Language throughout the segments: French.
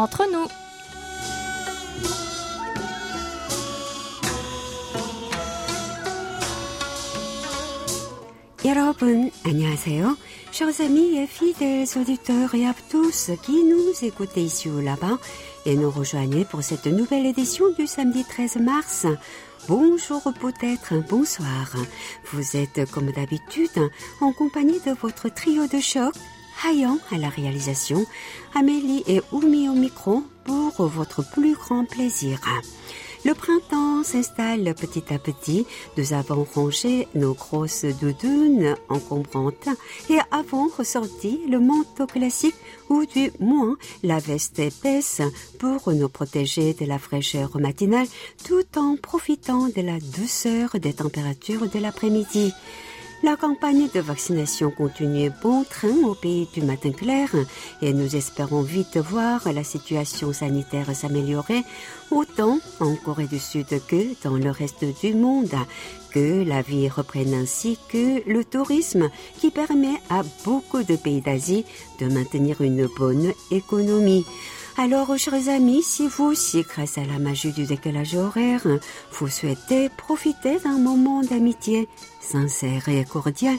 entre nous. 여러분, 안녕하세요. Chers amis et fidèles auditeurs et à tous qui nous écoutez ici ou là-bas et nous rejoignez pour cette nouvelle édition du samedi 13 mars. Bonjour peut-être, bonsoir. Vous êtes comme d'habitude en compagnie de votre trio de choc, Hayan à la réalisation, Amélie et Oumi au micro pour votre plus grand plaisir. Le printemps s'installe petit à petit. Nous avons rangé nos grosses doudounes encombrantes et avons ressorti le manteau classique ou du moins la veste épaisse pour nous protéger de la fraîcheur matinale tout en profitant de la douceur des températures de l'après-midi. La campagne de vaccination continue bon train au pays du matin clair et nous espérons vite voir la situation sanitaire s'améliorer autant en Corée du Sud que dans le reste du monde, que la vie reprenne ainsi que le tourisme qui permet à beaucoup de pays d'Asie de maintenir une bonne économie. Alors, chers amis, si vous aussi, grâce à la magie du décalage horaire, vous souhaitez profiter d'un moment d'amitié sincère et cordial,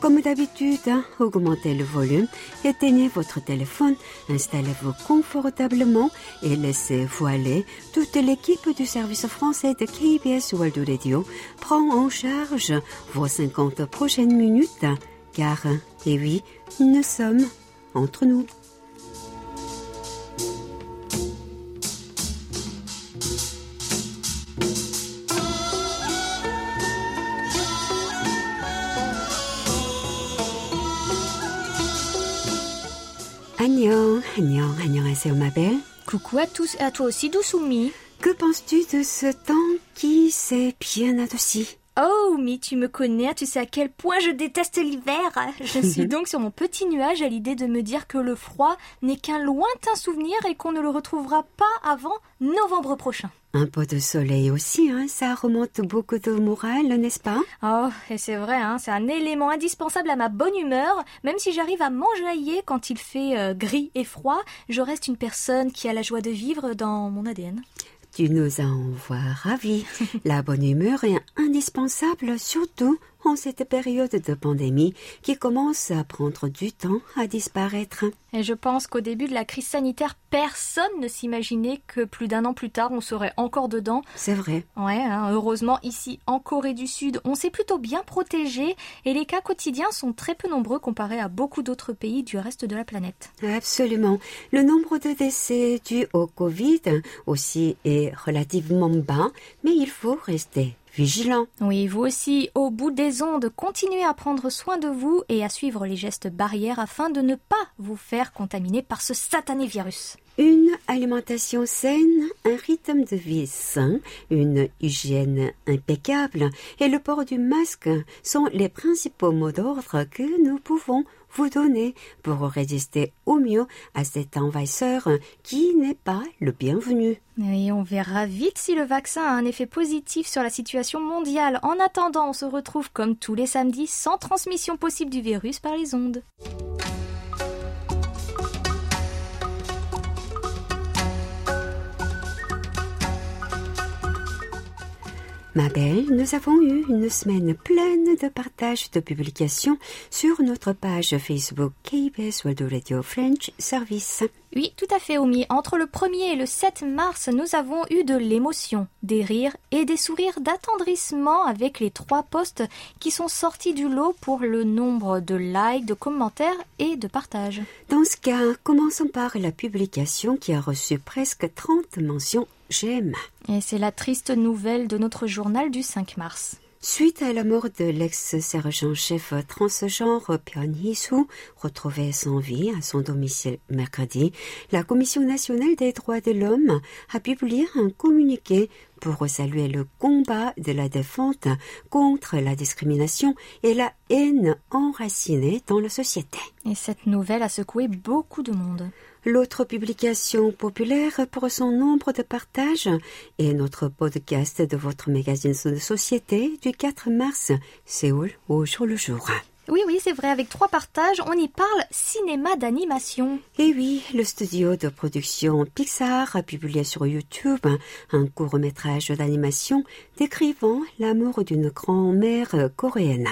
comme d'habitude, hein, augmentez le volume, éteignez votre téléphone, installez-vous confortablement et laissez-vous aller. Toute l'équipe du service français de KBS World Radio prend en charge vos 50 prochaines minutes, car, et oui, nous sommes entre nous. Annyeong, annyeong, annyeonghaseyo ma belle. Coucou à tous à toi aussi, Dousoumi. Que penses-tu de ce temps qui s'est bien adouci? Oh, mais tu me connais, tu sais à quel point je déteste l'hiver. Je suis donc sur mon petit nuage à l'idée de me dire que le froid n'est qu'un lointain souvenir et qu'on ne le retrouvera pas avant novembre prochain. Un peu de soleil aussi, hein, ça remonte beaucoup de morale, n'est-ce pas? Oh, et c'est vrai, hein, c'est un élément indispensable à ma bonne humeur. Même si j'arrive à m'enjailler quand il fait euh, gris et froid, je reste une personne qui a la joie de vivre dans mon ADN. Tu nous envoies ravis. La bonne humeur est indispensable, surtout en cette période de pandémie qui commence à prendre du temps à disparaître. Et je pense qu'au début de la crise sanitaire, personne ne s'imaginait que plus d'un an plus tard, on serait encore dedans. C'est vrai. Ouais, hein, heureusement, ici, en Corée du Sud, on s'est plutôt bien protégé et les cas quotidiens sont très peu nombreux comparés à beaucoup d'autres pays du reste de la planète. Absolument. Le nombre de décès dus au Covid aussi est relativement bas, mais il faut rester vigilant. Oui, vous aussi, au bout des ondes, continuez à prendre soin de vous et à suivre les gestes barrières afin de ne pas vous faire contaminer par ce satané virus. Une alimentation saine, un rythme de vie sain, une hygiène impeccable et le port du masque sont les principaux mots d'ordre que nous pouvons vous donner pour résister au mieux à cet envahisseur qui n'est pas le bienvenu. Et on verra vite si le vaccin a un effet positif sur la situation mondiale. En attendant, on se retrouve comme tous les samedis sans transmission possible du virus par les ondes. Ma belle, nous avons eu une semaine pleine de partage de publications sur notre page Facebook KBS World Radio French Service. Oui, tout à fait, Omi. Entre le 1er et le 7 mars, nous avons eu de l'émotion, des rires et des sourires d'attendrissement avec les trois posts qui sont sortis du lot pour le nombre de likes, de commentaires et de partages. Dans ce cas, commençons par la publication qui a reçu presque 30 mentions j'aime. Et c'est la triste nouvelle de notre journal du 5 mars. Suite à la mort de l'ex-sergent-chef transgenre Pion Hee-soo, retrouvé sans vie à son domicile mercredi, la Commission nationale des droits de l'homme a publié un communiqué pour saluer le combat de la défense contre la discrimination et la haine enracinée dans la société. Et cette nouvelle a secoué beaucoup de monde. L'autre publication populaire pour son nombre de partages est notre podcast de votre magazine de société du 4 mars, Séoul au jour le jour. Oui, oui, c'est vrai, avec trois partages, on y parle cinéma d'animation. Et oui, le studio de production Pixar a publié sur YouTube un court métrage d'animation décrivant l'amour d'une grand-mère coréenne.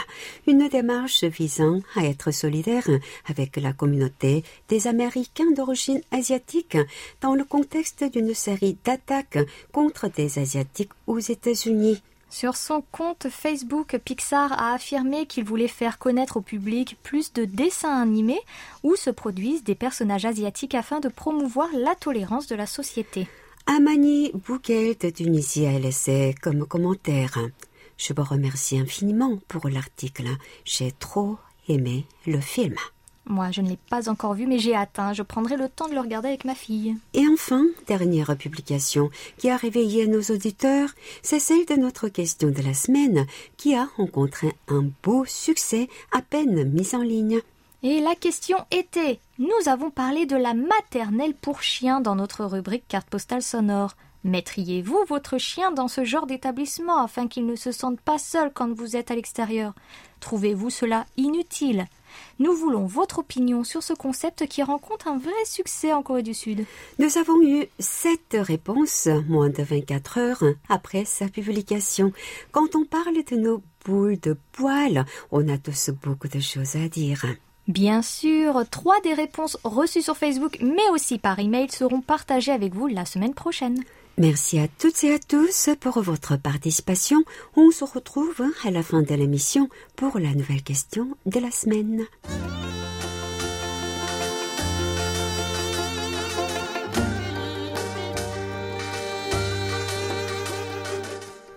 Une démarche visant à être solidaire avec la communauté des Américains d'origine asiatique dans le contexte d'une série d'attaques contre des Asiatiques aux États-Unis. Sur son compte Facebook, Pixar a affirmé qu'il voulait faire connaître au public plus de dessins animés où se produisent des personnages asiatiques afin de promouvoir la tolérance de la société. Amani Bouguel de Tunisie laissé comme commentaire. Je vous remercie infiniment pour l'article. J'ai trop aimé le film. Moi, je ne l'ai pas encore vu, mais j'ai. Hein. Je prendrai le temps de le regarder avec ma fille. Et enfin, dernière publication qui a réveillé nos auditeurs, c'est celle de notre question de la semaine qui a rencontré un beau succès à peine mis en ligne. Et la question était Nous avons parlé de la maternelle pour chiens dans notre rubrique carte postale sonore. Mettriez-vous votre chien dans ce genre d'établissement afin qu'il ne se sente pas seul quand vous êtes à l'extérieur? Trouvez-vous cela inutile? Nous voulons votre opinion sur ce concept qui rencontre un vrai succès en Corée du Sud. Nous avons eu sept réponses moins de 24 heures après sa publication. Quand on parle de nos boules de poils, on a tous beaucoup de choses à dire. Bien sûr, trois des réponses reçues sur Facebook mais aussi par email seront partagées avec vous la semaine prochaine. Merci à toutes et à tous pour votre participation. On se retrouve à la fin de l'émission pour la nouvelle question de la semaine.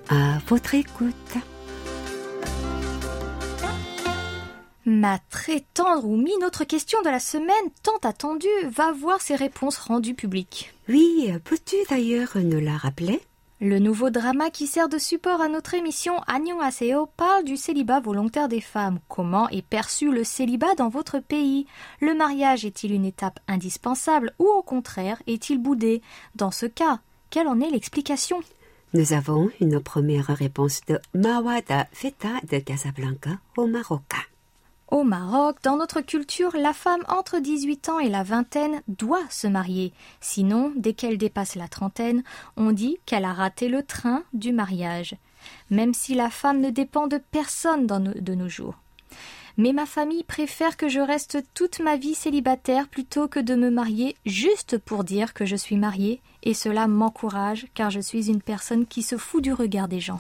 À votre écoute. Ma très tendre ou mi, notre question de la semaine tant attendue va voir ses réponses rendues publiques. Oui, peux-tu d'ailleurs nous la rappeler? Le nouveau drama qui sert de support à notre émission Aseo parle du célibat volontaire des femmes. Comment est perçu le célibat dans votre pays? Le mariage est-il une étape indispensable ou au contraire est-il boudé? Dans ce cas, quelle en est l'explication? Nous avons une première réponse de Mawada Feta de Casablanca au Maroc. Au Maroc, dans notre culture, la femme entre 18 ans et la vingtaine doit se marier. Sinon, dès qu'elle dépasse la trentaine, on dit qu'elle a raté le train du mariage. Même si la femme ne dépend de personne de nos jours. Mais ma famille préfère que je reste toute ma vie célibataire plutôt que de me marier juste pour dire que je suis mariée, et cela m'encourage car je suis une personne qui se fout du regard des gens.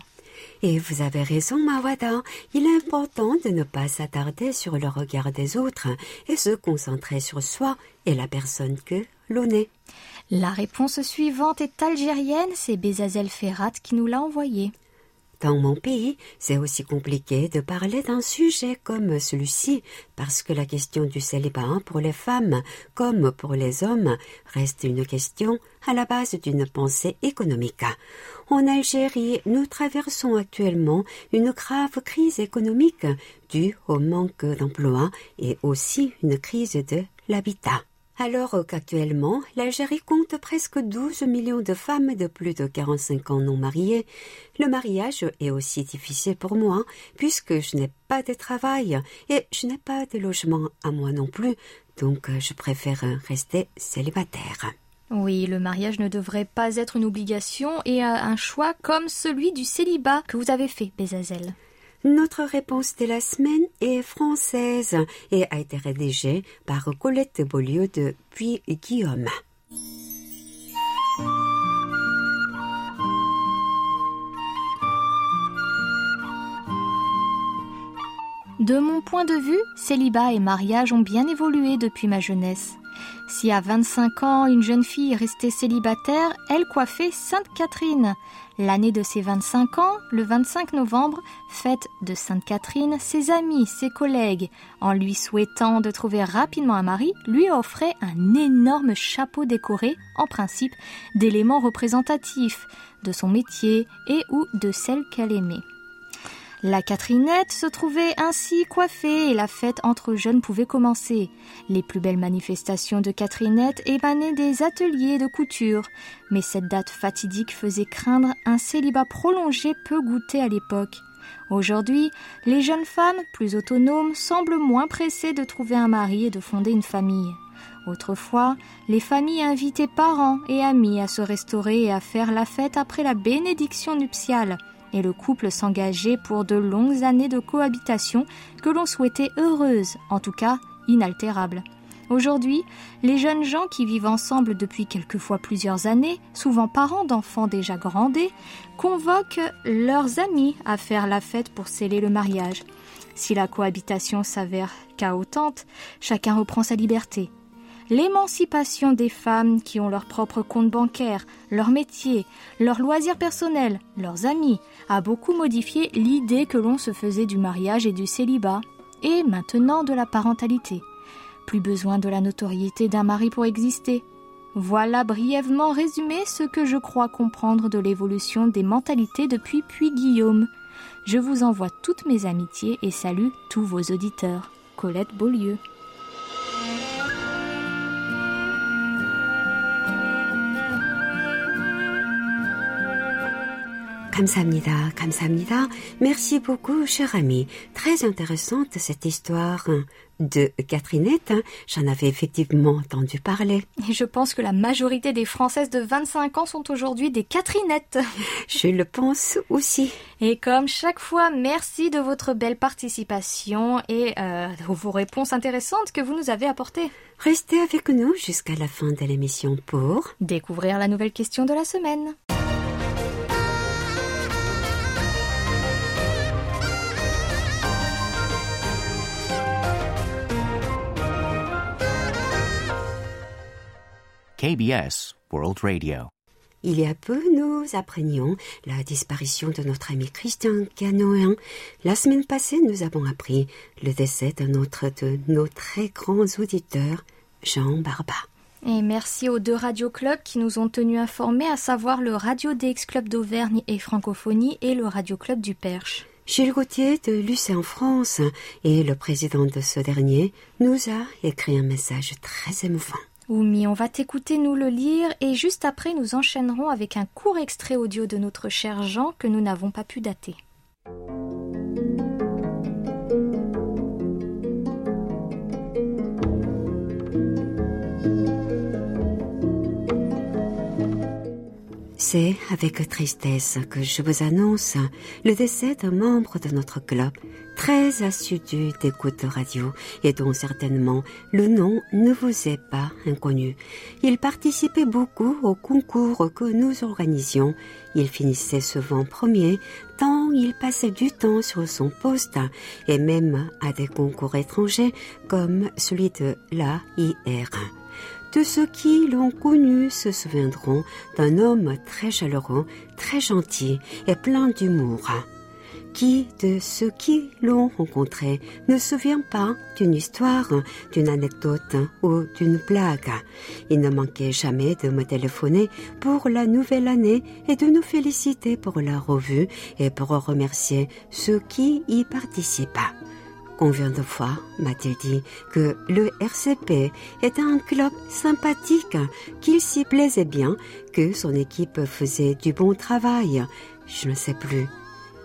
Et vous avez raison, Mawada. Il est important de ne pas s'attarder sur le regard des autres et se concentrer sur soi et la personne que l'on est. La réponse suivante est algérienne, c'est Bezazel Ferrat qui nous l'a envoyée. Dans mon pays, c'est aussi compliqué de parler d'un sujet comme celui-ci, parce que la question du célibat pour les femmes, comme pour les hommes, reste une question à la base d'une pensée économique. En Algérie, nous traversons actuellement une grave crise économique due au manque d'emploi et aussi une crise de l'habitat alors qu'actuellement l'Algérie compte presque 12 millions de femmes de plus de 45 ans non mariées, le mariage est aussi difficile pour moi puisque je n'ai pas de travail et je n'ai pas de logement à moi non plus, donc je préfère rester célibataire. Oui, le mariage ne devrait pas être une obligation et un choix comme celui du célibat que vous avez fait, Bézazel. Notre réponse de la semaine est française et a été rédigée par Colette Beaulieu de Puy-Guillaume. De mon point de vue, célibat et mariage ont bien évolué depuis ma jeunesse. Si à 25 ans, une jeune fille est restée célibataire, elle coiffait Sainte Catherine. L'année de ses 25 ans, le 25 novembre, fête de Sainte Catherine, ses amis, ses collègues, en lui souhaitant de trouver rapidement un mari, lui offraient un énorme chapeau décoré, en principe, d'éléments représentatifs de son métier et ou de celle qu'elle aimait. La Catherinette se trouvait ainsi coiffée et la fête entre jeunes pouvait commencer. Les plus belles manifestations de Catherinette émanaient des ateliers de couture, mais cette date fatidique faisait craindre un célibat prolongé peu goûté à l'époque. Aujourd'hui, les jeunes femmes, plus autonomes, semblent moins pressées de trouver un mari et de fonder une famille. Autrefois, les familles invitaient parents et amis à se restaurer et à faire la fête après la bénédiction nuptiale, et le couple s'engageait pour de longues années de cohabitation que l'on souhaitait heureuses, en tout cas inaltérables. Aujourd'hui, les jeunes gens qui vivent ensemble depuis quelquefois plusieurs années, souvent parents d'enfants déjà grandés, convoquent leurs amis à faire la fête pour sceller le mariage. Si la cohabitation s'avère chaotante, chacun reprend sa liberté. L'émancipation des femmes qui ont leur propre compte bancaire, leur métier, leurs loisirs personnels, leurs amis, a beaucoup modifié l'idée que l'on se faisait du mariage et du célibat, et maintenant de la parentalité. Plus besoin de la notoriété d'un mari pour exister. Voilà brièvement résumé ce que je crois comprendre de l'évolution des mentalités depuis puis Guillaume. Je vous envoie toutes mes amitiés et salue tous vos auditeurs. Colette Beaulieu. 감사합니다. 감사합니다. Merci beaucoup, cher ami. Très intéressante cette histoire de Catherinette. J'en avais effectivement entendu parler. Et je pense que la majorité des Françaises de 25 ans sont aujourd'hui des Catherinettes. Je le pense aussi. Et comme chaque fois, merci de votre belle participation et euh, de vos réponses intéressantes que vous nous avez apportées. Restez avec nous jusqu'à la fin de l'émission pour découvrir la nouvelle question de la semaine. KBS World Radio. Il y a peu, nous apprenions la disparition de notre ami Christian Canoën. La semaine passée, nous avons appris le décès d'un autre de nos très grands auditeurs, Jean Barba. Et merci aux deux radioclubs qui nous ont tenus informés, à savoir le Radio DX Club d'Auvergne et Francophonie et le Radio Club du Perche. Gilles Gauthier de Lucé en France et le président de ce dernier nous a écrit un message très émouvant. Oumi, on va t'écouter nous le lire et juste après nous enchaînerons avec un court extrait audio de notre cher Jean que nous n'avons pas pu dater. C'est avec tristesse que je vous annonce le décès d'un membre de notre club, très assidu d'écoute radio et dont certainement le nom ne vous est pas inconnu. Il participait beaucoup aux concours que nous organisions. Il finissait souvent premier tant il passait du temps sur son poste et même à des concours étrangers comme celui de l'AIR. Tous ceux qui l'ont connu se souviendront d'un homme très chaleureux, très gentil et plein d'humour. Qui de ceux qui l'ont rencontré ne se souvient pas d'une histoire, d'une anecdote ou d'une blague Il ne manquait jamais de me téléphoner pour la nouvelle année et de nous féliciter pour la revue et pour remercier ceux qui y participent. Combien de fois m'a-t-il dit que le RCP était un club sympathique, qu'il s'y plaisait bien, que son équipe faisait du bon travail? Je ne sais plus.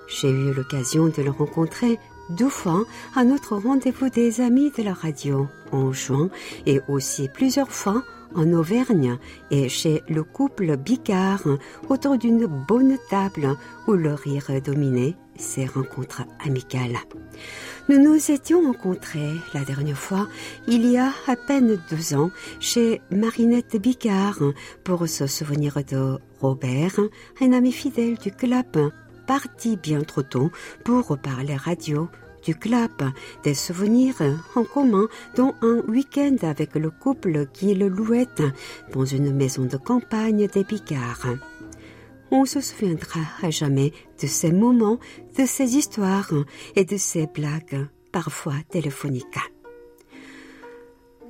J'ai eu l'occasion de le rencontrer deux fois à notre rendez-vous des amis de la radio en juin et aussi plusieurs fois en Auvergne et chez le couple Bicard autour d'une bonne table où le rire dominait ces rencontres amicales. Nous nous étions rencontrés la dernière fois, il y a à peine deux ans, chez Marinette Bicard, pour se souvenir de Robert, un ami fidèle du club, parti bien trop tôt pour parler radio du club, des souvenirs en commun, dont un week-end avec le couple qui le louait dans une maison de campagne des Bicards on se souviendra à jamais de ces moments, de ces histoires et de ces blagues, parfois téléphoniques.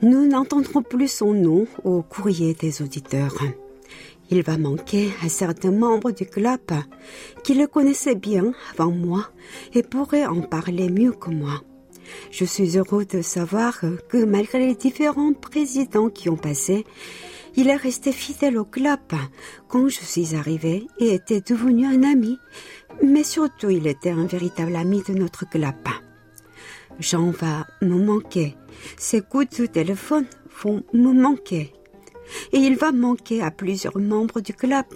Nous n'entendrons plus son nom au courrier des auditeurs. Il va manquer à certains membres du club qui le connaissaient bien avant moi et pourraient en parler mieux que moi. Je suis heureux de savoir que malgré les différents présidents qui ont passé, Il est resté fidèle au club quand je suis arrivée et était devenu un ami. Mais surtout, il était un véritable ami de notre club. Jean va me manquer. Ses coups de téléphone vont me manquer. Et il va manquer à plusieurs membres du club.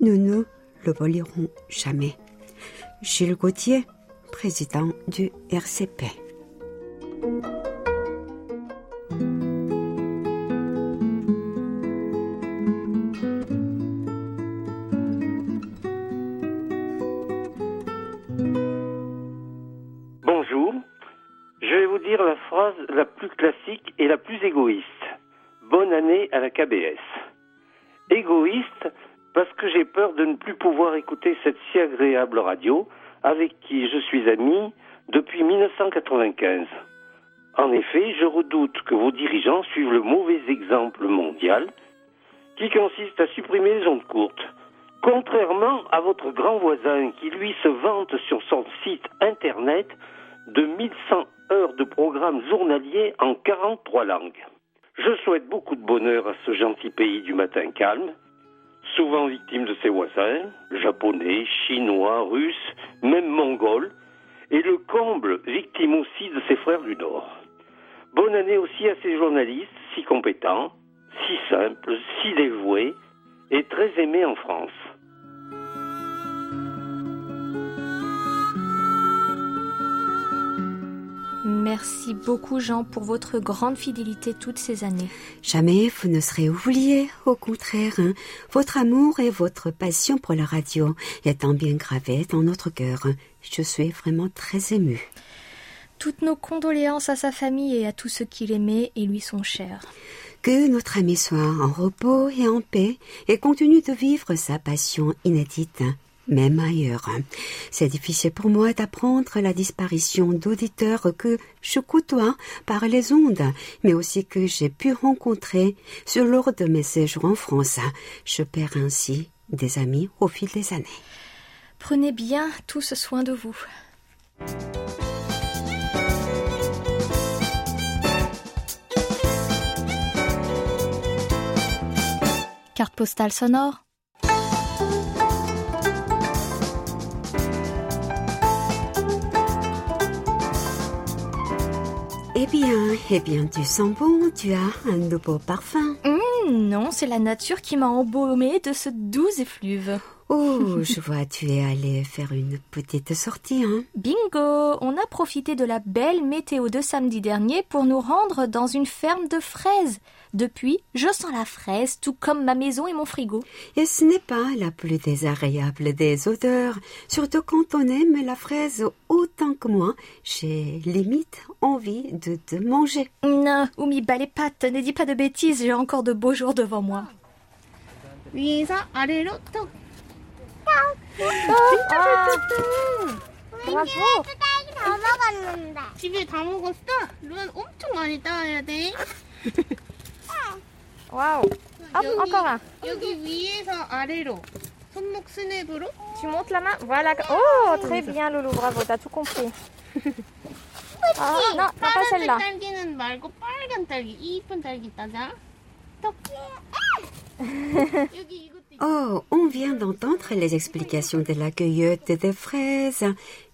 Nous ne le volirons jamais. Gilles Gauthier, président du RCP. KBS. Égoïste parce que j'ai peur de ne plus pouvoir écouter cette si agréable radio avec qui je suis ami depuis 1995. En effet, je redoute que vos dirigeants suivent le mauvais exemple mondial qui consiste à supprimer les ondes courtes. Contrairement à votre grand voisin qui lui se vante sur son site internet de 1100 heures de programmes journaliers en 43 langues. Je souhaite beaucoup de bonheur à ce gentil pays du matin calme, souvent victime de ses voisins, japonais, chinois, russes, même mongols, et le comble victime aussi de ses frères du Nord. Bonne année aussi à ces journalistes si compétents, si simples, si dévoués et très aimés en France. Merci beaucoup Jean pour votre grande fidélité toutes ces années. Jamais vous ne serez oublié, au contraire. hein. Votre amour et votre passion pour la radio étant bien gravés dans notre cœur. Je suis vraiment très émue. Toutes nos condoléances à sa famille et à tous ceux qui l'aimaient et lui sont chers. Que notre ami soit en repos et en paix et continue de vivre sa passion inédite, même ailleurs. C'est difficile pour moi d'apprendre la disparition d'auditeurs que je côtoie par les ondes, mais aussi que j'ai pu rencontrer sur lors de mes séjours en France. Je perds ainsi des amis au fil des années. Prenez bien tous soin de vous. Carte postale sonore. Eh bien, eh bien, tu sens bon, tu as un nouveau parfum. Hmm, non, c'est la nature qui m'a embaumé de ce doux effluve. Oh, je vois, tu es allé faire une petite sortie, hein. Bingo On a profité de la belle météo de samedi dernier pour nous rendre dans une ferme de fraises. Depuis, je sens la fraise, tout comme ma maison et mon frigo. Et ce n'est pas la plus désagréable des odeurs, surtout quand on aime la fraise autant que moi. J'ai limite envie de te manger. Non, Oumi, bas les pattes, ne dis pas de bêtises, j'ai encore de beaux jours devant moi. 위에서 아래로 톡. Bravo 딸기 다 먹었는데. 집에 다 먹었어? 룬 엄청 많이 따야 돼. Waouh Hop, 여기, encore un. 여기 위에서 아래로. 손목 스냅으로. Tu montes la main Voilà. Oh, très bien, Loulou, bravo, t'as tout compris. Ah, non, non, pas 파란색 celle-là. 딸기는 말고 빨간 딸기. 이 이쁜 딸기 따자. 톡. 여기 이것도 있- Oh, on vient d'entendre les explications de la cueillette des fraises.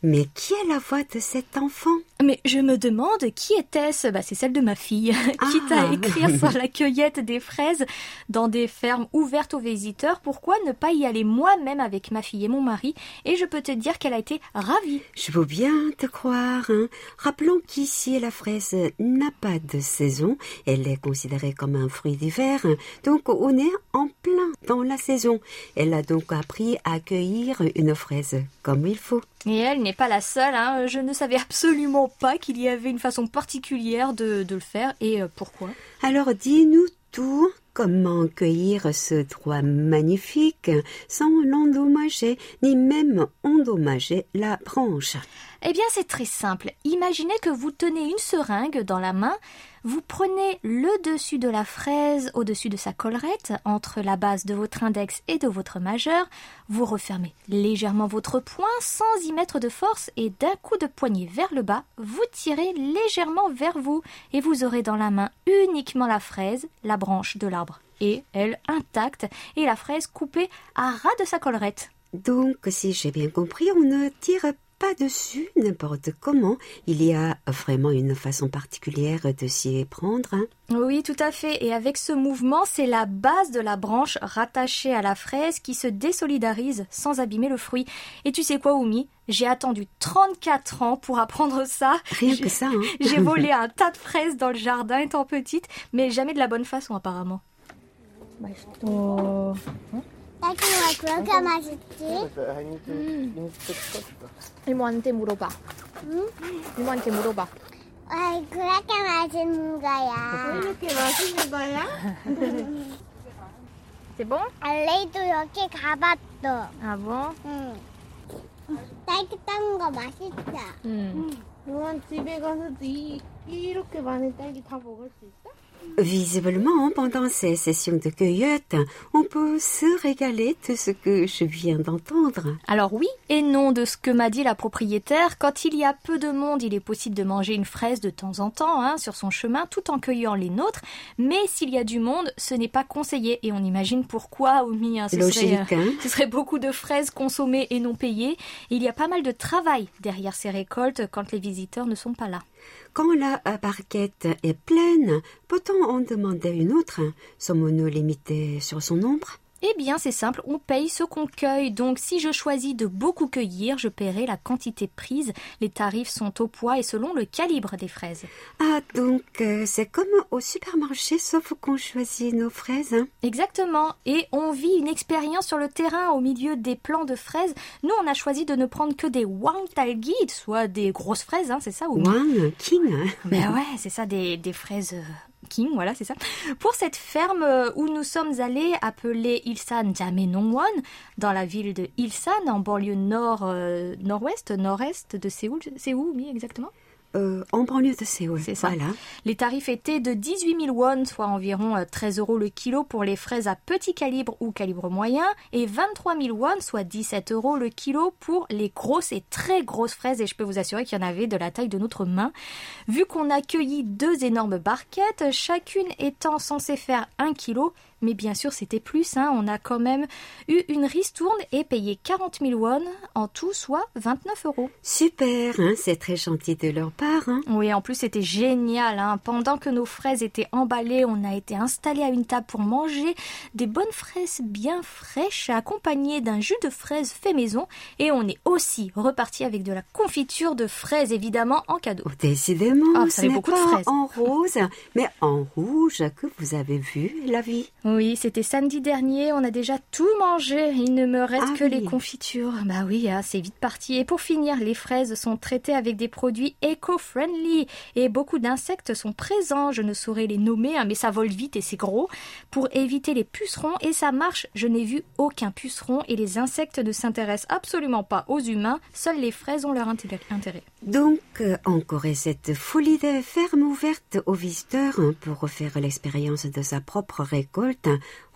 Mais qui est la voix de cet enfant Mais je me demande qui était-ce? Bah, C'est celle de ma fille, quitte Ah. à écrire sur la cueillette des fraises dans des fermes ouvertes aux visiteurs. Pourquoi ne pas y aller moi-même avec ma fille et mon mari? Et je peux te dire qu'elle a été ravie. Je veux bien te croire. hein. Rappelons qu'ici, la fraise n'a pas de saison. Elle est considérée comme un fruit d'hiver. Donc, on est en plein dans la saison. Elle a donc appris à cueillir une fraise comme il faut. Et elle n'est pas la seule. hein. Je ne savais absolument pas qu'il y avait une façon particulière de, de le faire. Et euh, pourquoi Alors, dis-nous tout. Comment cueillir ce droit magnifique sans l'endommager, ni même endommager la branche? Eh bien, c'est très simple. Imaginez que vous tenez une seringue dans la main, vous prenez le dessus de la fraise au-dessus de sa collerette, entre la base de votre index et de votre majeur, vous refermez légèrement votre poing sans y mettre de force et d'un coup de poignet vers le bas, vous tirez légèrement vers vous et vous aurez dans la main uniquement la fraise, la branche de l'arbre et, elle, intacte, et la fraise coupée à ras de sa collerette. Donc, si j'ai bien compris, on ne tire pas dessus n'importe comment. Il y a vraiment une façon particulière de s'y prendre. hein. Oui, tout à fait. Et avec ce mouvement, c'est la base de la branche rattachée à la fraise qui se désolidarise sans abîmer le fruit. Et tu sais quoi, Oumi? J'ai attendu 34 ans pour apprendre ça. Rien J'ai- que ça. Hein. J'ai volé un tas de fraises dans le jardin étant petite, mais jamais de la bonne façon apparemment. 딸기가 그렇게 맛있지? 이모한테 물어봐. 응? 이모한테 물어봐. 왜 그렇게 맛있는 거야? 이렇게 맛있는 거야? C'est bon? 알레이도 여기 가봤어. Ah bon 응. 딸기 따는 거 맛있다. 응. 이모한 집에 가서도 이, 이렇게 많은 딸기 다 먹을 수 있어? Visiblement, pendant ces sessions de cueillette, on peut se régaler de ce que je viens d'entendre. Alors oui et non de ce que m'a dit la propriétaire. Quand il y a peu de monde, il est possible de manger une fraise de temps en temps hein, sur son chemin tout en cueillant les nôtres. Mais s'il y a du monde, ce n'est pas conseillé. Et on imagine pourquoi, Oumi. hein, ce serait, Logique, hein Ce serait beaucoup de fraises consommées et non payées. Il y a pas mal de travail derrière ces récoltes quand les visiteurs ne sont pas là. Quand la barquette est pleine, peut-on en demander une autre? Sommes-nous limités sur son nombre Eh bien, c'est simple, on paye ce qu'on cueille. Donc, si je choisis de beaucoup cueillir, je paierai la quantité prise. Les tarifs sont au poids et selon le calibre des fraises. Ah, donc euh, c'est comme au supermarché, sauf qu'on choisit nos fraises. hein Exactement. Et on vit une expérience sur le terrain au milieu des plants de fraises. Nous, on a choisi de ne prendre que des Wangtalgi, soit des grosses fraises, hein, c'est ça ou Wang, King. hein Ben ouais, c'est ça, des, des fraises euh, Voilà, c'est ça. Pour cette ferme euh, où nous sommes allés, appelée Ilsan Jamenongwon, dans la ville de Ilsan, en banlieue nord, euh, de Séoul. C'est où, oui, exactement Euh, en banlieue de Séoul. C'est ça. Voilà. Les tarifs étaient de 18 000 won, soit environ euh, 13 euros le kilo pour les fraises à petit calibre ou calibre moyen, et 23 000 won, soit 17 euros le kilo pour les grosses et très grosses fraises, et je peux vous assurer qu'il y en avait de la taille de notre main. Vu qu'on a cueilli deux énormes barquettes, chacune étant censée faire un kilo, mais bien sûr c'était plus, hein, on a quand même eu une ristourne et payé 40 000 won, en tout soit 29 euros. Super, hein, c'est très gentil de leur part. Hein. Oui, en plus c'était génial. Pendant que nos fraises étaient emballées, on a été installés à une table pour manger des bonnes fraises bien fraîches, accompagnées d'un jus de fraises fait maison. Et on est aussi reparti avec de la confiture de fraises, évidemment, en cadeau. Oh, décidément, Ah, vous ce beaucoup de pas fraises. en rose, mais en rouge que vous avez vu la vie. Oui, c'était samedi dernier, on a déjà tout mangé. Il ne me reste Ah que oui. les confitures. Bah oui, hein, c'est vite parti. Et pour finir, les fraises sont traitées avec des produits éco-friendly et beaucoup d'insectes sont présents. Je ne saurais les nommer, hein, mais ça vole vite et c'est gros. Pour éviter les pucerons, et ça marche, je n'ai vu aucun puceron et les insectes ne s'intéressent absolument pas aux humains. Seules les fraises ont leur inté- intérêt. Donc, euh, encore cette folie de ferme ouverte aux visiteurs hein, pour refaire l'expérience de sa propre récolte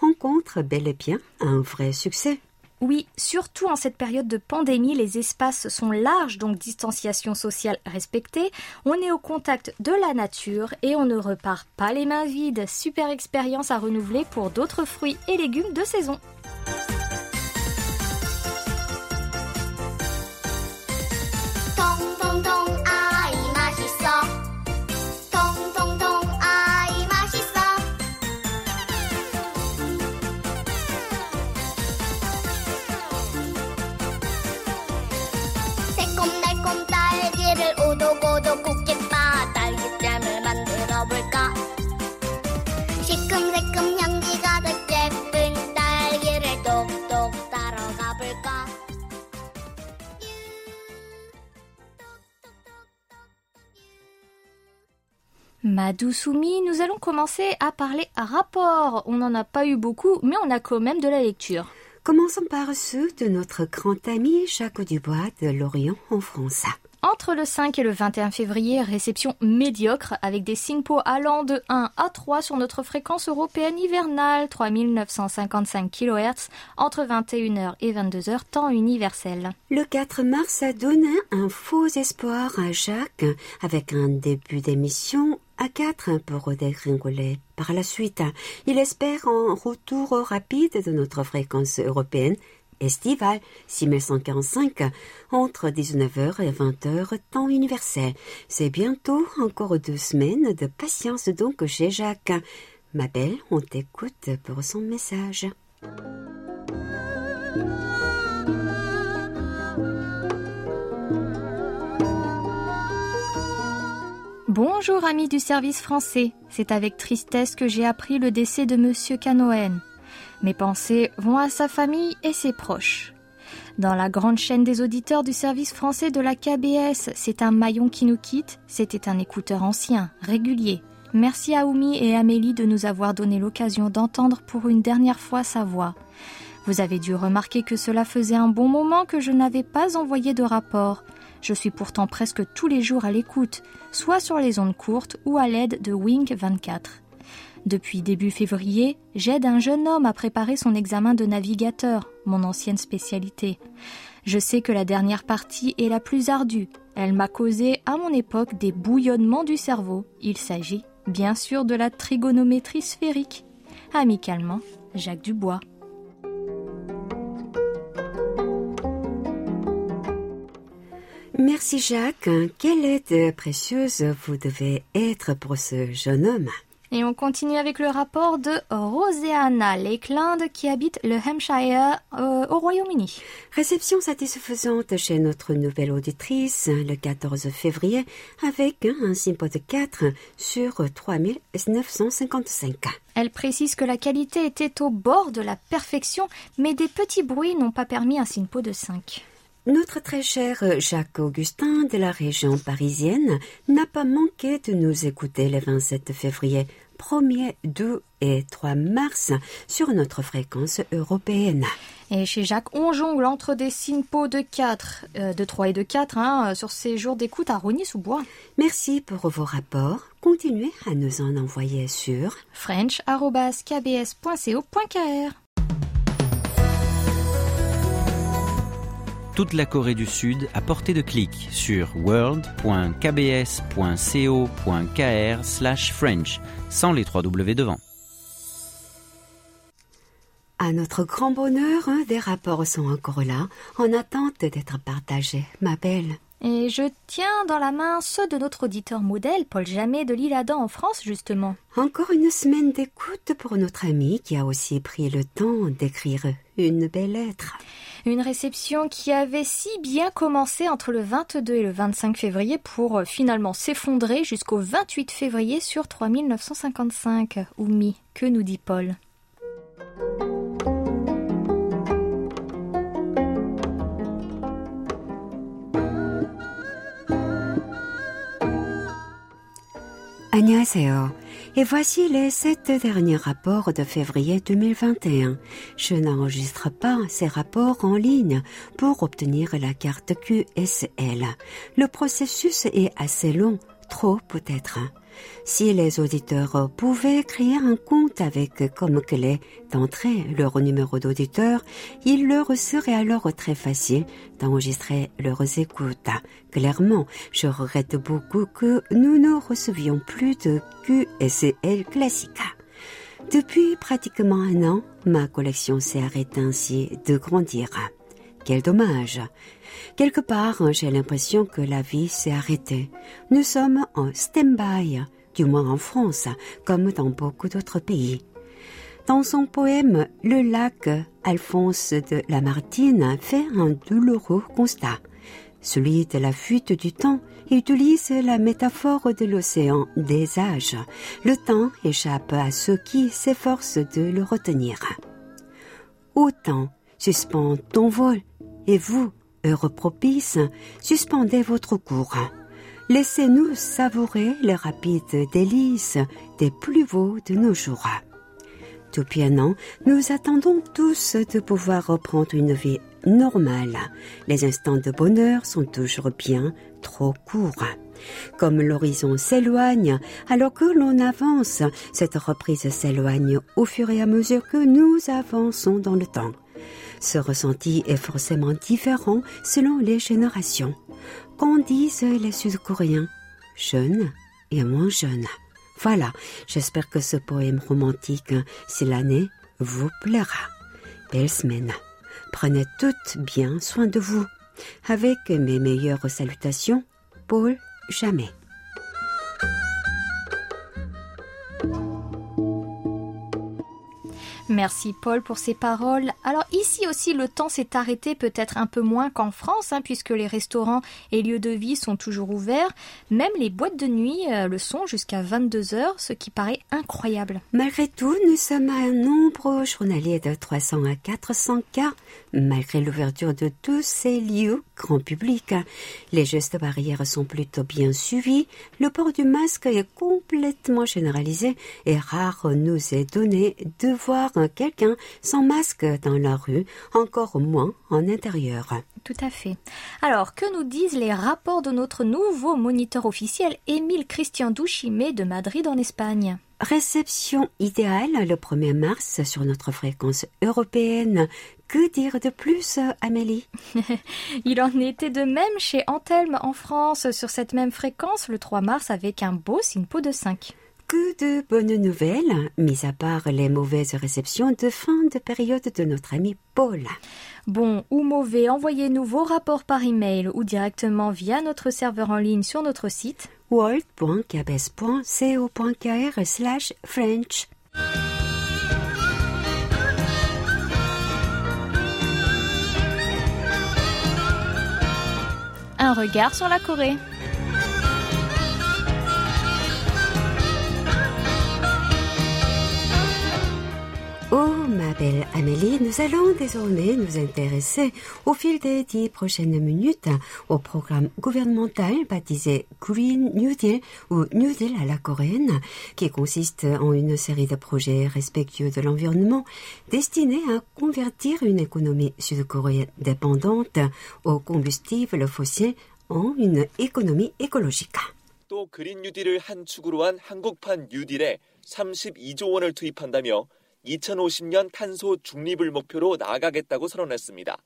rencontre bel et bien un vrai succès. Oui, surtout en cette période de pandémie, les espaces sont larges, donc distanciation sociale respectée. On est au contact de la nature et on ne repart pas les mains vides. Super expérience à renouveler pour d'autres fruits et légumes de saison. 딸기를 오독오독 굽겠다. 딸기잼을 만들어 볼까? 시큼새큼 향기 가득 예쁜 딸기를 똑똑 따라가 볼까? Ma douce Oumi, nous allons commencer à parler rapport. On n'en a pas eu beaucoup, mais on a quand même de la lecture. Commençons par ceux de notre grand ami Jacques Dubois de Lorient en France. Entre le 5 et le 21 février, réception médiocre avec des SINPO allant de 1 à 3 sur notre fréquence européenne hivernale, 3955 kHz, entre 21h et 22h, temps universel. Le 4 mars a donné un faux espoir à Jacques avec un début d'émission à 4 pour dégringoler. Par la suite, il espère un retour rapide de notre fréquence européenne estivale 6145 entre 19h et 20h temps universel. C'est bientôt encore deux semaines de patience donc chez Jacques. Ma belle, on t'écoute pour son message. Bonjour amis du service français, c'est avec tristesse que j'ai appris le décès de Monsieur Canoën. Mes pensées vont à sa famille et ses proches. Dans la grande chaîne des auditeurs du service français de la KBS, c'est un maillon qui nous quitte, c'était un écouteur ancien, régulier. Merci à Oumi et Amélie de nous avoir donné l'occasion d'entendre pour une dernière fois sa voix. Vous avez dû remarquer que cela faisait un bon moment que je n'avais pas envoyé de rapport. Je suis pourtant presque tous les jours à l'écoute, soit sur les ondes courtes ou à l'aide de Wing 24. Depuis début février, j'aide un jeune homme à préparer son examen de navigateur, mon ancienne spécialité. Je sais que la dernière partie est la plus ardue. Elle m'a causé, à mon époque, des bouillonnements du cerveau. Il s'agit, bien sûr, de la trigonométrie sphérique. Amicalement, Jacques Dubois. Merci Jacques. Quelle aide précieuse vous devez être pour ce jeune homme. Et on continue avec le rapport de Roseanna Lakeland qui habite le Hampshire euh, au Royaume-Uni. Réception satisfaisante chez notre nouvelle auditrice le 14 février avec un simpo de 4 sur 3955. Elle précise que la qualité était au bord de la perfection, mais des petits bruits n'ont pas permis un simpo de 5. Notre très cher Jacques Augustin de la région parisienne n'a pas manqué de nous écouter le 27 février, 1er, 2 et 3 mars sur notre fréquence européenne. Et chez Jacques, on jongle entre des SINPO de 4, euh, de 3 et de 4, hein, sur ces jours d'écoute à Rogny-sous-Bois. Merci pour vos rapports. Continuez à nous en envoyer sur french.kbs.co.kr. toute la Corée du Sud à portée de clic sur world.kbs.co.kr/french sans les trois W devant. À notre grand bonheur, hein, des rapports sont encore là, en attente d'être partagés, ma belle. Et je tiens dans la main ceux de notre auditeur modèle, Paul Jamet de l'île Adam en France, justement. Encore une semaine d'écoute pour notre ami qui a aussi pris le temps d'écrire une belle lettre. Une réception qui avait si bien commencé entre le 22 et le 25 février pour euh, finalement s'effondrer jusqu'au 28 février sur 3955. Oumi, que nous dit Paul? 안녕하세요. Et voici les sept derniers rapports de février 2021. Je n'enregistre pas ces rapports en ligne pour obtenir la carte QSL. Le processus est assez long, trop peut-être. Si les auditeurs pouvaient créer un compte avec comme clé d'entrée leur numéro d'auditeur, il leur serait alors très facile d'enregistrer leurs écoutes. Clairement, je regrette beaucoup que nous ne recevions plus de QSL classique. Depuis pratiquement un an, ma collection s'est arrêtée ainsi de grandir. Quel dommage. Quelque part, j'ai l'impression que la vie s'est arrêtée. Nous sommes en stand-by, du moins en France, comme dans beaucoup d'autres pays. Dans son poème Le lac, Alphonse de Lamartine fait un douloureux constat. Celui de la fuite du temps utilise la métaphore de l'océan des âges. Le temps échappe à ceux qui s'efforcent de le retenir. Autant suspend ton vol, et vous, heure propice, suspendez votre cours. Laissez-nous savourer les rapides délices des plus beaux de nos jours. Un an, nous attendons tous de pouvoir reprendre une vie normale. Les instants de bonheur sont toujours bien trop courts. Comme l'horizon s'éloigne, alors que l'on avance, cette reprise s'éloigne au fur et à mesure que nous avançons dans le temps. Ce ressenti est forcément différent selon les générations. Qu'en disent les Sud-Coréens? Jeunes et moins jeunes. Voilà, j'espère que ce poème romantique, si l'année, vous plaira. Belle semaine. Prenez toutes bien soin de vous. Avec mes meilleures salutations, Paul Jamais. Merci Paul pour ces paroles. Alors ici aussi le temps s'est arrêté peut-être un peu moins qu'en France hein, puisque les restaurants et lieux de vie sont toujours ouverts. Même les boîtes de nuit euh, le sont jusqu'à 22 heures, ce qui paraît incroyable. Malgré tout, nous sommes à un nombre journalier de 300 à 400 cas. Malgré l'ouverture de tous ces lieux grand public, les gestes barrières sont plutôt bien suivis. Le port du masque est complètement généralisé et rare nous est donné de voir quelqu'un sans masque dans la rue, encore moins en intérieur. Tout à fait. Alors, que nous disent les rapports de notre nouveau moniteur officiel, Émile Christian Douchimé de Madrid en Espagne? Réception idéale le 1er mars sur notre fréquence européenne. Que dire de plus, Amélie? Il en était de même chez Antelme en France sur cette même fréquence le 3 mars avec un beau SINPO de 5. Que de bonnes nouvelles, mis à part les mauvaises réceptions de fin de période de notre ami Paul. Bon ou mauvais, envoyez-nous vos rapports par email ou directement via notre serveur en ligne sur notre site world.cabes.co.kr slash French. Un regard sur la Corée. ma belle Amélie, nous allons désormais nous intéresser au fil des dix prochaines minutes au programme gouvernemental baptisé Green New Deal ou New Deal à la coréenne, qui consiste en une série de projets respectueux de l'environnement destinés à convertir une économie sud-coréenne dépendante aux combustibles fossiles en une économie écologique. 또 그린 뉴딜을 한 축으로 한 한국판 뉴딜에 32조 원을 투입한다며 2050년 탄소 중립을 목표로 나아가겠다고 선언했습니다.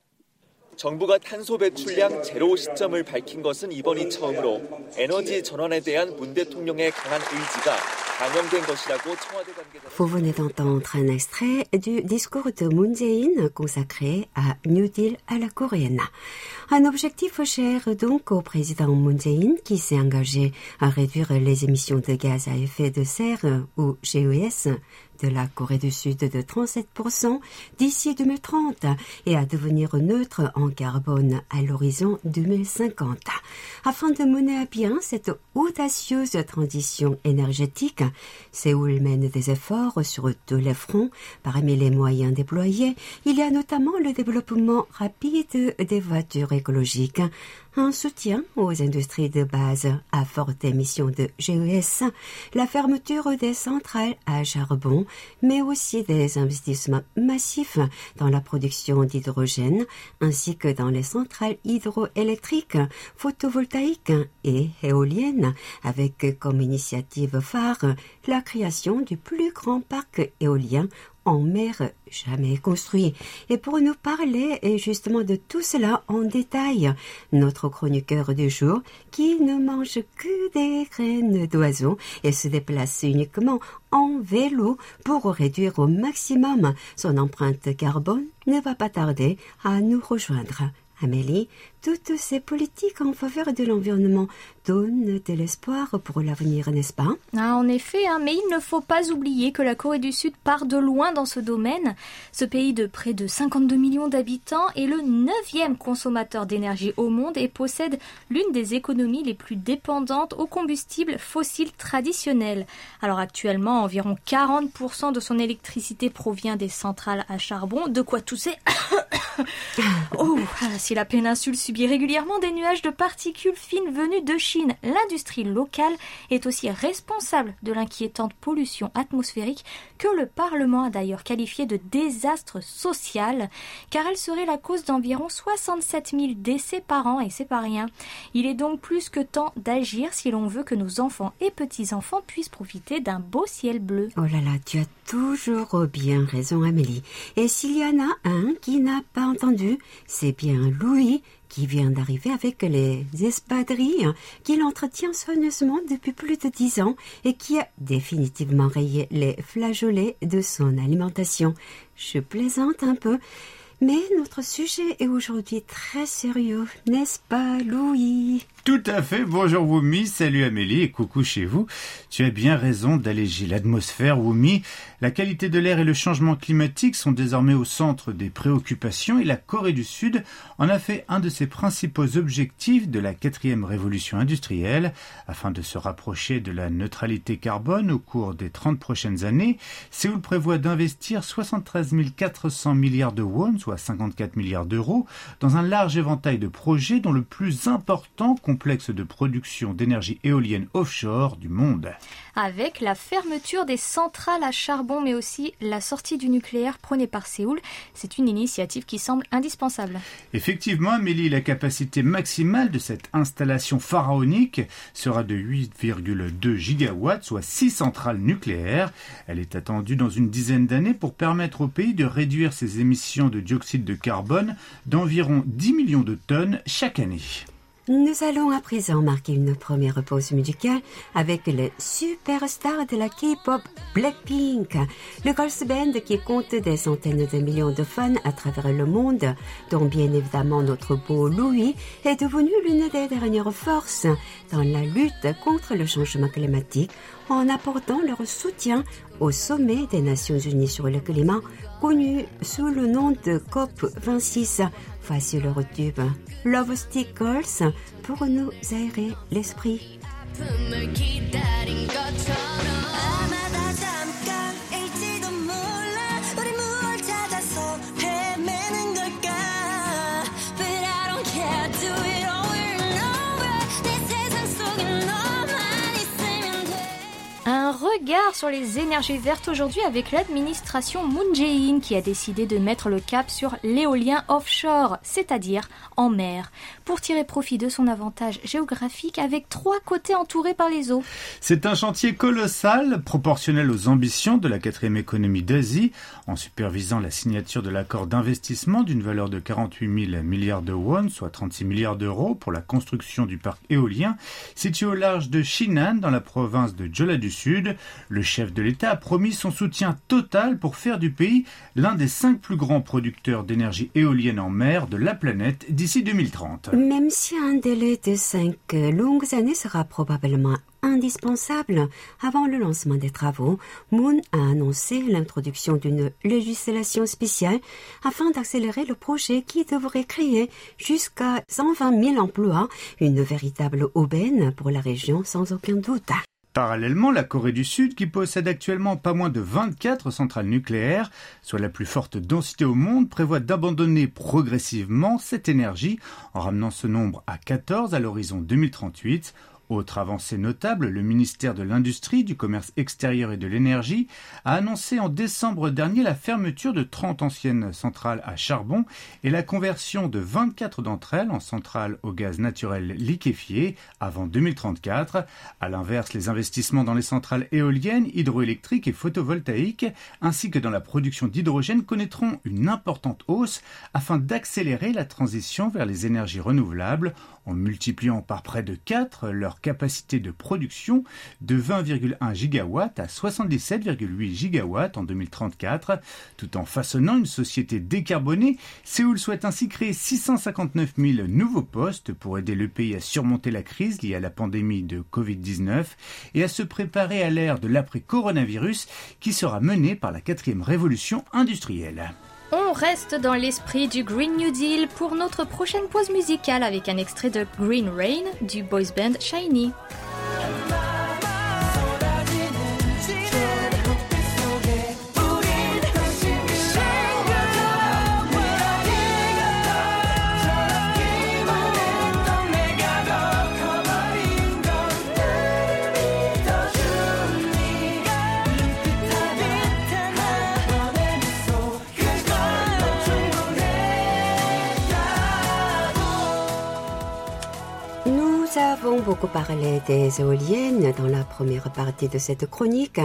정부가 탄소 배출량 제로 시점을 밝힌 것은 이번이 처음으로 에너지 전환에 대한 문 대통령의 강한 의지가 반영된 것이라고 청와대 관계자 Vous venez d'entendre un extrait du discours de Moon Jae-in consacré à New Deal à la coréenne. Un objectif cher donc au président Moon Jae-in qui s'est engagé à réduire les émissions de gaz à effet de serre ou GES de la Corée du Sud de 37% d'ici 2030 et à devenir neutre en carbone à l'horizon 2050. Afin de mener à bien cette audacieuse transition énergétique, Séoul mène des efforts sur tous les fronts. Parmi les moyens déployés, il y a notamment le développement rapide des voitures écologiques, un soutien aux industries de base à forte émission de GES, la fermeture des centrales à charbon, mais aussi des investissements massifs dans la production d'hydrogène, ainsi que dans les centrales hydroélectriques, photovoltaïques et éoliennes, avec comme initiative phare la création du plus grand parc éolien en mer jamais construit. Et pour nous parler justement de tout cela en détail, notre chroniqueur du jour, qui ne mange que des graines d'oiseaux et se déplace uniquement en vélo pour réduire au maximum son empreinte carbone, ne va pas tarder à nous rejoindre. Amélie, toutes ces politiques en faveur de l'environnement donnent de l'espoir pour l'avenir, n'est-ce pas Ah, en effet, hein, mais il ne faut pas oublier que la Corée du Sud part de loin dans ce domaine. Ce pays de près de 52 millions d'habitants est le neuvième consommateur d'énergie au monde et possède l'une des économies les plus dépendantes aux combustibles fossiles traditionnels. Alors actuellement, environ 40% de son électricité provient des centrales à charbon, de quoi tousser. oh, si la péninsule subit régulièrement des nuages de particules fines venues de Chine, l'industrie locale est aussi responsable de l'inquiétante pollution atmosphérique que le Parlement a d'ailleurs qualifié de désastre social, car elle serait la cause d'environ 67 000 décès par an, et c'est pas rien. Il est donc plus que temps d'agir si l'on veut que nos enfants et petits-enfants puissent profiter d'un beau ciel bleu. Oh là là, tu as toujours bien raison, Amélie. Et s'il y en a un qui n'a pas entendu, c'est bien Louis qui vient d'arriver avec les espadrilles qu'il entretient soigneusement depuis plus de dix ans et qui a définitivement rayé les flageolets de son alimentation. Je plaisante un peu, mais notre sujet est aujourd'hui très sérieux, n'est-ce pas, Louis? Tout à fait. Bonjour Wumi, salut Amélie et coucou chez vous. Tu as bien raison d'alléger l'atmosphère, Wumi. La qualité de l'air et le changement climatique sont désormais au centre des préoccupations et la Corée du Sud en a fait un de ses principaux objectifs de la quatrième révolution industrielle. Afin de se rapprocher de la neutralité carbone au cours des 30 prochaines années, Séoul prévoit d'investir 73 400 milliards de won, soit 54 milliards d'euros, dans un large éventail de projets dont le plus important complexe de production d'énergie éolienne offshore du monde. Mais aussi la sortie du nucléaire prônée par Séoul, c'est une initiative qui semble indispensable. Effectivement, Amélie, la capacité maximale de cette installation pharaonique sera de 8,2 gigawatts, soit 6 centrales nucléaires. Elle est attendue dans une dizaine d'années pour permettre au pays de réduire ses émissions de dioxyde de carbone d'environ 10 millions de tonnes chaque année. Nous allons à présent marquer une première pause musicale avec le superstar de la K-pop Blackpink, le girls band qui compte des centaines de millions de fans à travers le monde, dont bien évidemment notre beau Louis est devenu l'une des dernières forces dans la lutte contre le changement climatique en apportant leur soutien au sommet des Nations Unies sur le climat, connu sous le nom de COP26. Voici le tube Love Stickers pour nous aérer l'esprit. Un regard sur les énergies vertes aujourd'hui avec l'administration Moon Jae-in qui a décidé de mettre le cap sur l'éolien offshore, c'est-à-dire en mer, pour tirer profit de son avantage géographique avec trois côtés entourés par les eaux. C'est un chantier colossal, proportionnel aux ambitions de la quatrième économie d'Asie, en supervisant la signature de l'accord d'investissement d'une valeur de 48 000 milliards de won, soit 36 milliards d'euros, pour la construction du parc éolien situé au large de Shinan, dans la province de Jeolla du Sud. Le chef de l'État a promis son soutien total pour faire du pays l'un des cinq plus grands producteurs d'énergie éolienne en mer de la planète d'ici 2030. Même si un délai de cinq longues années sera probablement indispensable avant le lancement des travaux, Moon a annoncé l'introduction d'une législation spéciale afin d'accélérer le projet qui devrait créer jusqu'à 120 000 emplois, une véritable aubaine pour la région sans aucun doute. Parallèlement, la Corée du Sud, qui possède actuellement pas moins de 24 centrales nucléaires, soit la plus forte densité au monde, prévoit d'abandonner progressivement cette énergie en ramenant ce nombre à 14 à l'horizon 2038. Autre avancée notable, le ministère de l'Industrie, du Commerce extérieur et de l'Énergie a annoncé en décembre dernier la fermeture de 30 anciennes centrales à charbon et la conversion de 24 d'entre elles en centrales au gaz naturel liquéfié avant 2034. À l'inverse, les investissements dans les centrales éoliennes, hydroélectriques et photovoltaïques, ainsi que dans la production d'hydrogène connaîtront une importante hausse afin d'accélérer la transition vers les énergies renouvelables en multipliant par près de 4 leur capacité de production de 20,1 gigawatts à 77,8 gigawatts en 2034, tout en façonnant une société décarbonée. Séoul souhaite ainsi créer 659 000 nouveaux postes pour aider le pays à surmonter la crise liée à la pandémie de Covid-19 et à se préparer à l'ère de l'après-coronavirus qui sera menée par la quatrième révolution industrielle. Reste dans l'esprit du Green New Deal pour notre prochaine pause musicale avec un extrait de Green Rain du boys band Shiny. Avons beaucoup parlé des éoliennes dans la première partie de cette chronique,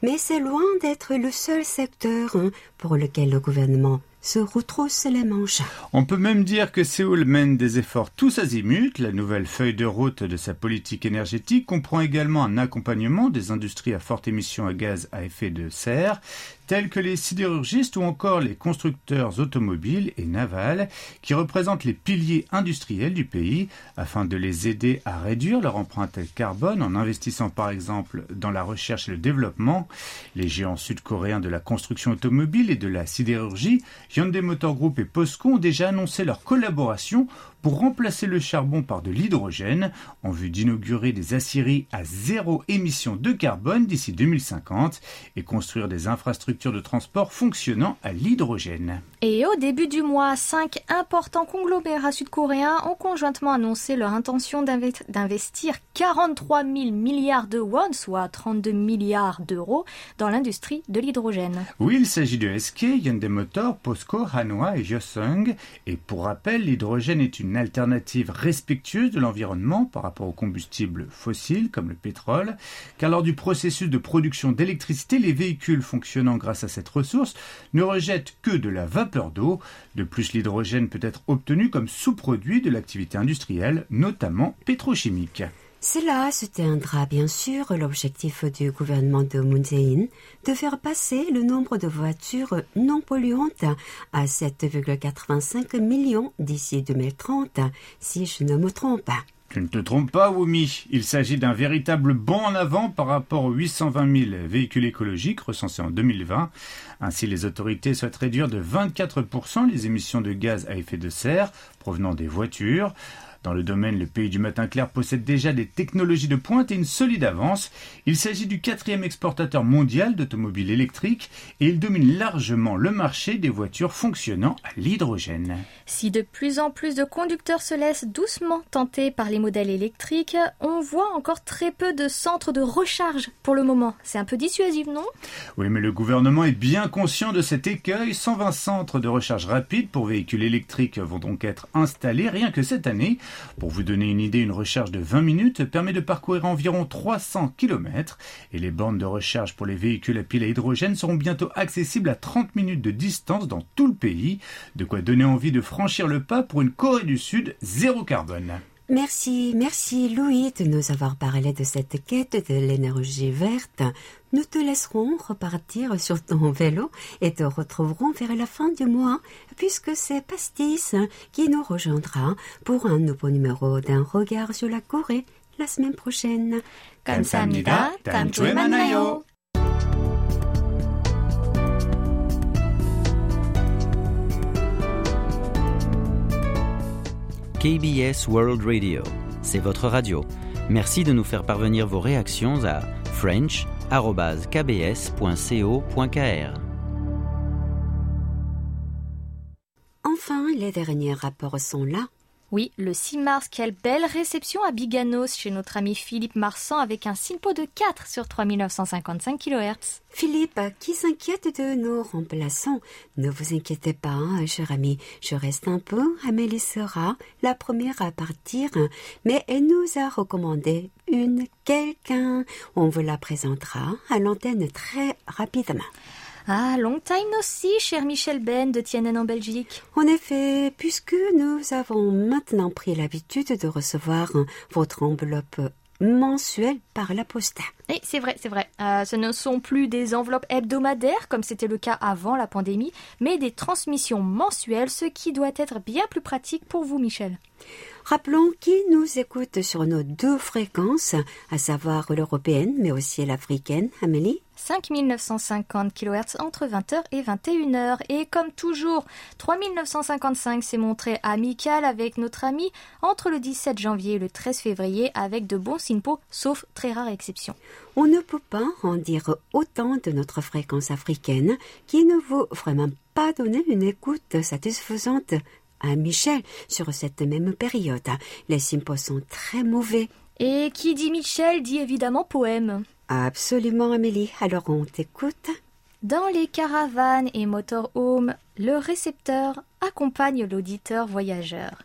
mais c'est loin d'être le seul secteur hein, pour lequel le gouvernement se retrousse les manches. On peut même dire que Séoul mène des efforts tous azimuts. La nouvelle feuille de route de sa politique énergétique comprend également un accompagnement des industries à forte émission à gaz à effet de serre, tels que les sidérurgistes ou encore les constructeurs automobiles et navals, qui représentent les piliers industriels du pays, afin de les aider à réduire leur empreinte carbone en investissant par exemple dans la recherche et le développement. Les géants sud-coréens de la construction automobile et de la sidérurgie, Hyundai Motor Group et POSCO ont déjà annoncé leur collaboration pour remplacer le charbon par de l'hydrogène en vue d'inaugurer des aciéries à zéro émission de carbone d'ici 2050 et construire des infrastructures de transport fonctionnant à l'hydrogène. Et au début du mois, cinq importants conglomérats sud-coréens ont conjointement annoncé leur intention d'inve- d'investir 43 000 milliards de won, soit 32 milliards d'euros, dans l'industrie de l'hydrogène. Oui, il s'agit de SK, Hyundai Motor, POSCO, Hanwha et Hyosung. Et pour rappel, l'hydrogène est une alternative respectueuse de l'environnement par rapport aux combustibles fossiles comme le pétrole, car lors du processus de production d'électricité, les véhicules fonctionnant grâce à cette ressource ne rejettent que de la vapeur De plus, l'hydrogène peut être obtenu comme sous-produit de l'activité industrielle, notamment pétrochimique. Cela soutiendra bien sûr l'objectif du gouvernement de Moon de faire passer le nombre de voitures non polluantes à 7,85 millions d'ici 2030, si je ne me trompe. Tu ne te trompes pas, Wumi. Il s'agit d'un véritable bond en avant par rapport aux 820 000 véhicules écologiques recensés en 2020. Ainsi, les autorités souhaitent réduire de 24% les émissions de gaz à effet de serre provenant des voitures. Dans le domaine, le pays du matin clair possède déjà des technologies de pointe et une solide avance. Il s'agit du quatrième exportateur mondial d'automobiles électriques et il domine largement le marché des voitures fonctionnant à l'hydrogène. Si de plus en plus de conducteurs se laissent doucement tenter par les modèles électriques, on voit encore très peu de centres de recharge pour le moment. C'est un peu dissuasif, non? Oui, mais le gouvernement est bien conscient de cet écueil. 120 centres de recharge rapide pour véhicules électriques vont donc être installés rien que cette année. Pour vous donner une idée, une recharge de 20 minutes permet de parcourir environ 300 km et les bornes de recharge pour les véhicules à pile à hydrogène seront bientôt accessibles à 30 minutes de distance dans tout le pays. De quoi donner envie de franchir le pas pour une Corée du Sud zéro carbone. Merci, merci Louis de nous avoir parlé de cette quête de l'énergie verte. Nous te laisserons repartir sur ton vélo et te retrouverons vers la fin du mois puisque c'est Pastis qui nous rejoindra pour un nouveau numéro d'un regard sur la Corée la semaine prochaine. 감사합니다. 다음 주에 만나요. KBS World Radio, c'est votre radio. Merci de nous faire parvenir vos réactions à french.kbs.co.kr. Enfin, les derniers rapports sont là. Oui, le 6 mars, quelle belle réception à Biganos chez notre ami Philippe Marsan avec un SINPO de 4 sur 3955 kHz. Philippe, qui s'inquiète de nos remplaçants? Ne vous inquiétez pas, hein, cher ami. Je reste un peu. Amélie sera la première à partir, mais elle nous a recommandé une quelqu'un. On vous la présentera à l'antenne très rapidement. Ah, long time see, cher Michel Ben de Tienen en Belgique. En effet, puisque nous avons maintenant pris l'habitude de recevoir votre enveloppe mensuelle par la poste. Oui, c'est vrai, c'est vrai. Euh, ce ne sont plus des enveloppes hebdomadaires comme c'était le cas avant la pandémie, mais des transmissions mensuelles, ce qui doit être bien plus pratique pour vous, Michel. Rappelons qui nous écoute sur nos deux fréquences, à savoir l'européenne, mais aussi l'africaine. Amélie 5950 kHz entre 20h et 21h. Et comme toujours, 3955 s'est montré amical avec notre ami entre le 17 janvier et le 13 février avec de bons SINPO, sauf très rare exception. On ne peut pas en dire autant de notre fréquence africaine qui ne vaut vraiment pas donner une écoute satisfaisante à Michel sur cette même période. Les simpos sont très mauvais. Et qui dit Michel dit évidemment poème. Absolument, Amélie. Alors on t'écoute. Dans les caravanes et motorhomes, le récepteur accompagne l'auditeur voyageur.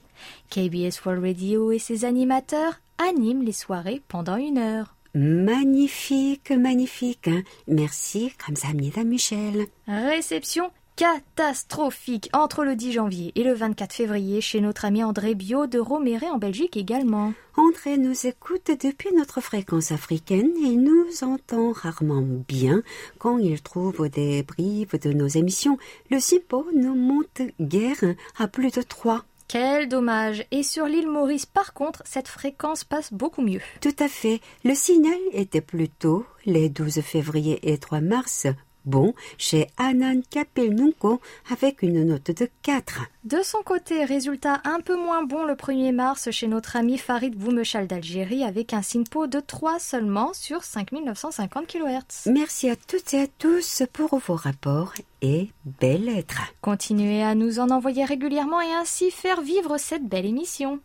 KBS World Radio et ses animateurs animent les soirées pendant une heure. Magnifique, magnifique. hein. Merci, 감사합니다, Michel. Réception catastrophique entre le 10 janvier et le 24 février chez notre ami André Bio de Roméré en Belgique également. André nous écoute depuis notre fréquence africaine et nous entend rarement bien quand il trouve des brives de nos émissions. Le SIPO nous monte guère à plus de 3. Quel dommage Et sur l'île Maurice, par contre, cette fréquence passe beaucoup mieux. Tout à fait. Le signal était plutôt les 12 février et 3 mars bon chez Anan Kapelnunko avec une note de 4. De son côté, résultat un peu moins bon le 1er mars chez notre ami Farid Boumechal d'Algérie avec un SINPO de 3 seulement sur 5950 kHz. Merci à toutes et à tous pour vos rapports et belles lettres. Continuez à nous en envoyer régulièrement et ainsi faire vivre cette belle émission.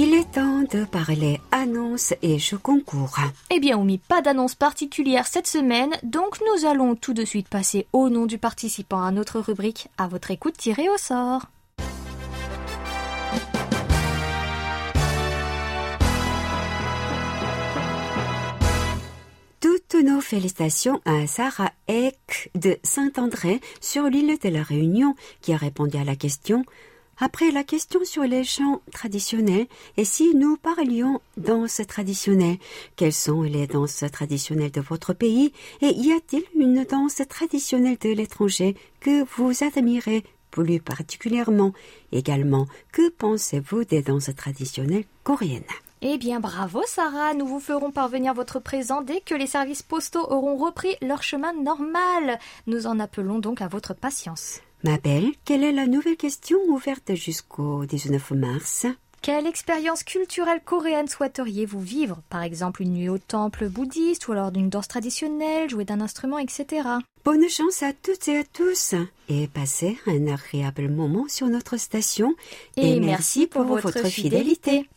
Il est temps de parler annonces et jeux concours. Eh bien, Oumi, pas d'annonce particulière cette semaine, donc nous allons tout de suite passer au nom du participant à notre rubrique à votre écoute tirée au sort. Toutes nos félicitations à Sarah Eck de Saint-André sur l'île de la Réunion qui a répondu à la question après la question sur les chants traditionnels, et si nous parlions danse traditionnelle, quelles sont les danses traditionnelles de votre pays et y a-t-il une danse traditionnelle de l'étranger que vous admirez plus particulièrement? Également, que pensez-vous des danses traditionnelles coréennes? Eh bien, bravo Sarah, nous vous ferons parvenir votre présent dès que les services postaux auront repris leur chemin normal. Nous en appelons donc à votre patience. Ma belle, quelle est la nouvelle question ouverte jusqu'au 19 mars? Quelle expérience culturelle coréenne souhaiteriez-vous vivre? Par exemple, une nuit au temple bouddhiste ou alors d'une danse traditionnelle, jouer d'un instrument, etc. Bonne chance à toutes et à tous et passez un agréable moment sur notre station. Et, merci pour, votre, fidélité.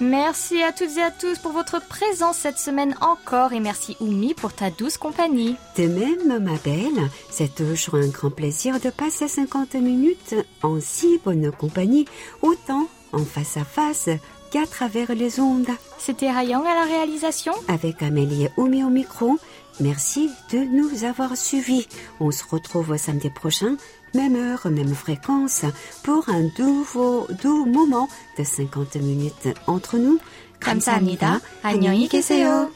Merci à toutes et à tous pour votre présence cette semaine encore et merci Oumi pour ta douce compagnie. De même, ma belle, c'est toujours un grand plaisir de passer 50 minutes en si bonne compagnie, autant en face à face qu'à travers les ondes. C'était Rayang à la réalisation. Avec Amélie et Oumi au micro. Merci de nous avoir suivis. On se retrouve samedi prochain même heure, même fréquence, pour un nouveau, doux moment de 50 minutes entre nous. 감사합니다. 안녕히 계세요.